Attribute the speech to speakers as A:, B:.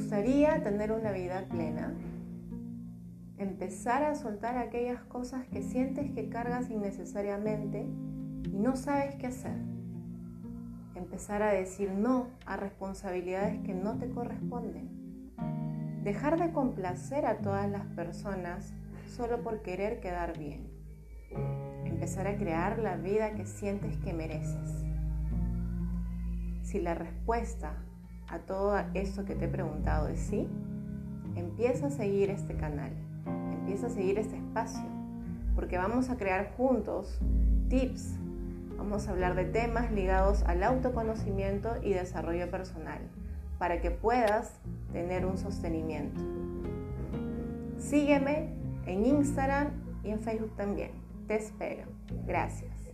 A: gustaría tener una vida plena? Empezar a soltar aquellas cosas que sientes que cargas innecesariamente y no sabes qué hacer. Empezar a decir no a responsabilidades que no te corresponden. Dejar de complacer a todas las personas solo por querer quedar bien. Empezar a crear la vida que sientes que mereces. Si la respuesta a todo esto que te he preguntado es sí, empieza a seguir este canal, empieza a seguir este espacio, porque vamos a crear juntos tips, vamos a hablar de temas ligados al autoconocimiento y desarrollo personal, para que puedas tener un sostenimiento. Sígueme en Instagram y en Facebook también. Te espero. Gracias.